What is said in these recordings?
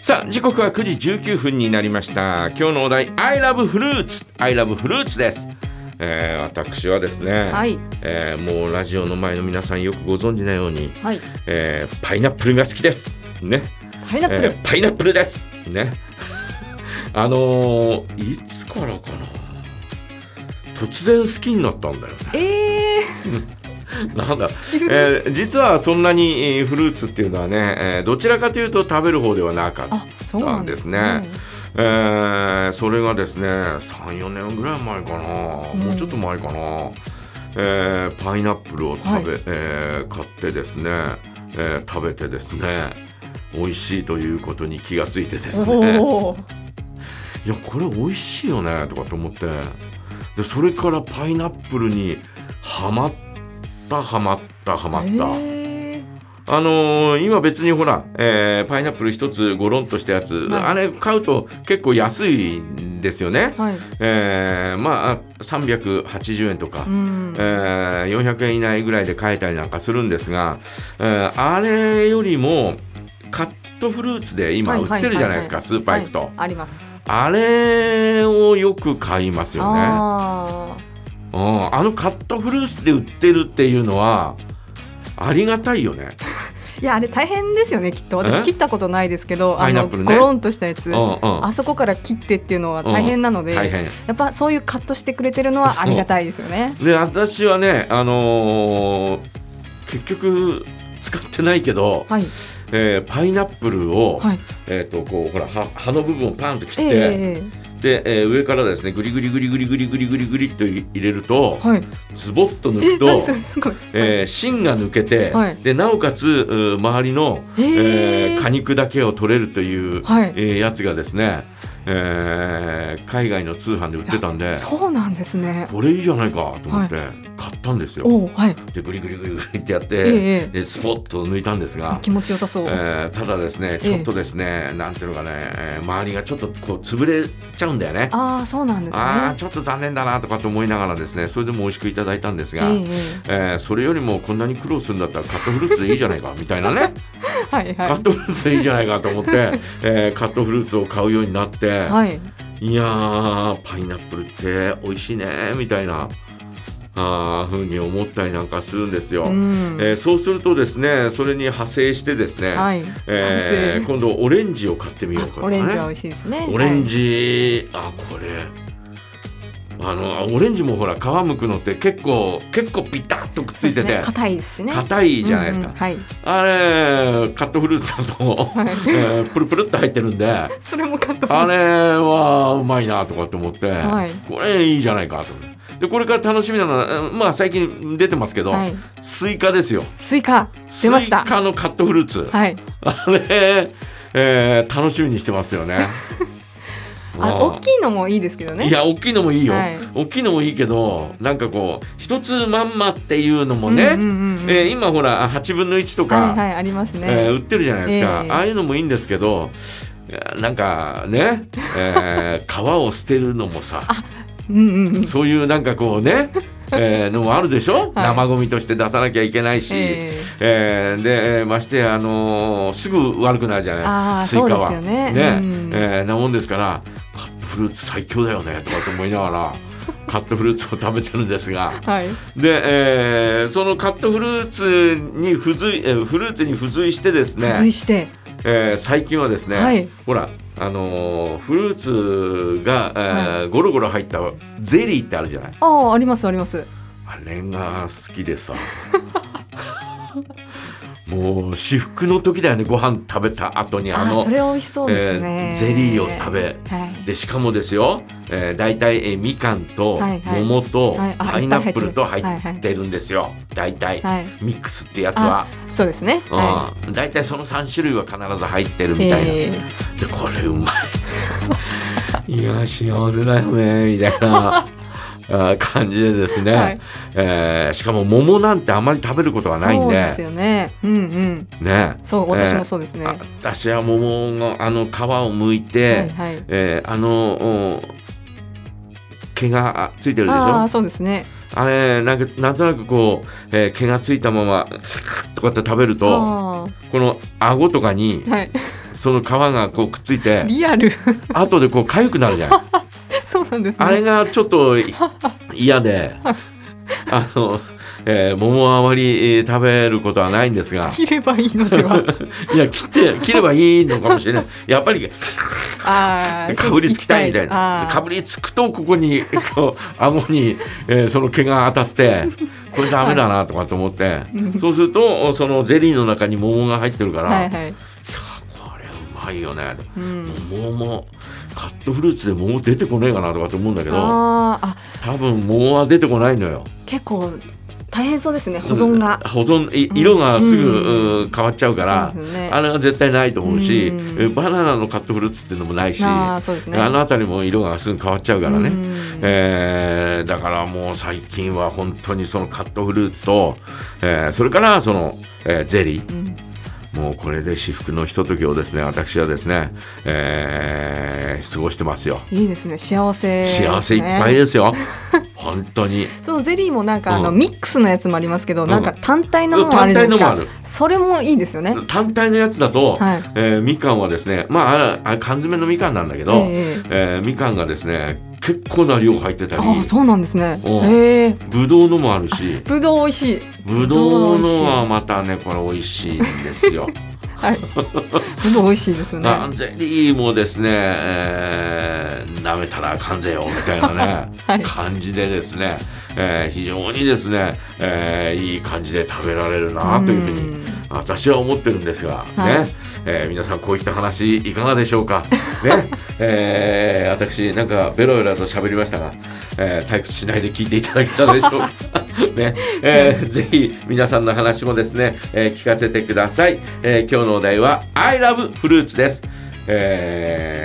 さあ時刻は9時19分になりました。今日のお題 I love fruits I love fruits です、えー、私はですね、はい。えーもうラジオの前の皆さんよくご存知のように、はい。えーパイナップルが好きです。ね。パイナップル、えーパイナップルです。ね。あのーいつからかな。突然好きになったんだよね。え なんだ、えー実はそんなにえーフルーツっていうのはね、えーどちらかというと食べる方ではなかっー、あそうなんですね。えーそれがですね34年ぐらい前かな、もうちょっと前かな、えーパイナップルを食べ、えー買ってですね、えー食べてですね美味しいということに気がついてですね。いやこれ美味しいよねとかと思って。でそれからパイナップルにはまったはまったはまった、えあのー今別にほら、えーパイナップル一つゴロンとしたやつ、はい。あれ買うと結構安いんですよね。ー、。はい。えーまあ380円とか、うん。えー400円以内ぐらいで買えたりなんかするんですが、えーあれよりもカットフルーツで今売ってるじゃないですか、スーパー行くと、はい。あります。あれをよく買いますよね。あうん。あのカットフルーツで売ってるっていうのはありがたいよね。ー いやあれ大変ですよねきっと。え？私切ったことないですけどあのゴロンとしたやつ、うんうん。あそこから切ってっていうのは大変なので、大変。やっぱそういうカットしてくれてるのはありがたいですよね。で私はねあのー結局使ってないけど、はい。えーパイナップルを、はい。えっ、とこうほら葉葉の部分をパンと切えって、えで、えー上からですねグリグリグリグリグリグリグリグリっと入れると、はい。ズボッと抜えく、と何それすごい。えー芯が抜けて、はいでなおかつう周りの、えーえー果肉だけを取れるという、はいえーやつがですね、えー海外の通販で売ってたんでそうなんですね。これいいじゃないかと思って買ったんですよ。はい。でグリグリグリグリってやって、えスポッと抜いたんですが。気持ちよさそう。えーただですねちょっとですね、なんていうのかね、えー周りがちょっとこう潰れちゃうんだよね。ああそうなんですね。ああちょっと残念だなとかと思いながらですねそれでも美味しくいただいたんですが、えええーそれよりもこんなに苦労するんだったらカットフルーツでいいじゃないかみたいなねはいカはットフルーツでいいじゃないかと思って、えーカットフルーツを買うようになって、い。はい。い、やーパイナップルって美味しいねみたいなあーふうに思ったりなんかするんですよ。うん。えーそうするとですねそれに派生してですね、はい。えー反今度オレンジを買ってみようかとかねオレンジは美味しいですね。オレンジ、あこれあのオレンジもほら皮むくのって結構結構ピタッとくっついててそうですね硬いですしね。硬いじゃないですか、うんうんはい。あれカットフルーツだと、はいえープルプルっと入ってるんであそれもカット。れはうまいなとかって思って、はいこれいいじゃないかとでこれから楽しみなのはうんまあ最近出てますけど、はい。スイカですよスイカ出ましたスイ。カのカットフルーツ、はい。あれ、えー楽しみにしてますよね。あうん大きいのもいいですけどね。いや大きいのもいいよ、はい。大きいのもいいけどなんかこう一つまんまっていうのもね、うんうんうんうん。えー今ほら8分の1とか、はいはいありますね。えー売ってるじゃないですか、ええああいうのもいいんですけどなんかね、えー 皮を捨てるのもさうんうんうん。そういうなんかこうね、えーのもあるでしょ、はい。生ゴミとして出さなきゃいけないし、ええーでえーましてや、あのーすぐ悪くなるじゃない？スイカは。そうですよね。うん。えーなもんですからフルーツ最強だよねとかと思いながら カットフルーツを食べてるんですがーはい。で、えーそのカットフルーツに付随、えーフルーツに付随してです付随ね、して。えー最近はですね、はいほらあのーフルーツが、えーゴロゴロ入ったゼリーってあるじゃないああありますあります。あれが好きでさ もう至福の時だよねご飯食べた後にあのそれ美味しそうですね。えーゼリーを食べ。はい。でしかもですよ、えー、大体、えー、みかんとはいはい。桃とパイナップルと入いってるんですよ。大体、はい。ミックスってやつは、そうですね。はうん、大体その3種類は必ず入ってるみたいな、えでこれうまい。いや幸せだよねみたいな 感じでですね、はいえーしかも桃なんてあまり食べることがないんそうでですよね。うんうん。ねそう私もそうですね。あ私は桃のあの皮を剥いて、はいはい。えーあのお毛があついてるでしょ？ああそうですね。あれなんかなんとなくこう、えー毛がついたままとかって食べるとあこの顎とかにあはい。その皮がこうくっついてリアル後でこう痒くなるじゃん そうなんですね。あれがちょっとい嫌であの、えー桃はあまりえー食べることはないんですが。切ればいいのでは。いや切って切ればいいのかもしれない。やっぱりああ かぶりつきたいみたいな。かぶりつくとここに こう顎に、えーその毛が当たってこれダメだなとかと思って、うん。そうするとそのゼリーの中に桃が入ってるから、はいはい。これうまいよね、うん。桃カットフルーツで桃出てこねえかなとかと思うんだけど多分桃は出てこないのよ。結構大変そうですね保存が、保存い色がすぐ、うんうん。変わっちゃうからね。あれは絶対ないと思うし、うん。えバナナのカットフルーツっていうのもないし、あね。あの辺りも色がすぐ変わっちゃうからね、うん。えーだからもう最近は本当にそのカットフルーツと、えーそれからその、えーゼリー。うんもうこれで至福のひとときをですね私はですね、えー過ごしてますよ。いいですね。幸せね、幸せいっぱいですよ本当に。そのゼリーもなんかあの、うんミックスのやつもありますけど、ん。なんか単体のものあるじゃないですか。それもいいですよね。単体のやつだと、はい。えーみかんはですねまああ缶詰のみかんなんだけど、えええーみかんがですね結構な量入ってたり。ああそうなんですね。うん。へえ。ぶどうのもあるし。ぶどう美味しい。ぶどうのはまたねこれ美味しいんですよ。はい。ぶどう美味しいですよね。あゼリーもですね、えー舐めたらあかんぜよみたいなね、はい感じでですね、えー非常にですね、えーいい感じで食べられるなというふうにん私は思ってるんですが、はいね、えー皆さんこういった話いかがでしょうか？ね、えー私なんかベロベロと喋りましたが、えー退屈しないで聞いていただけたでしょうか？ね、えーぜひ皆さんの話もですね、えー聞かせてください。えー今日のお題は I love fruits です。えー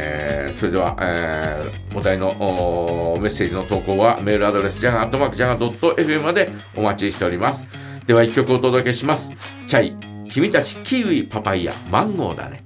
それでは、えーお題のおメッセージの投稿はメールアドレスジャガアットマークジャガ .fm までお待ちしております。では一曲お届けします。チャイ、君たちキウイ、パパイヤ、マンゴーだね。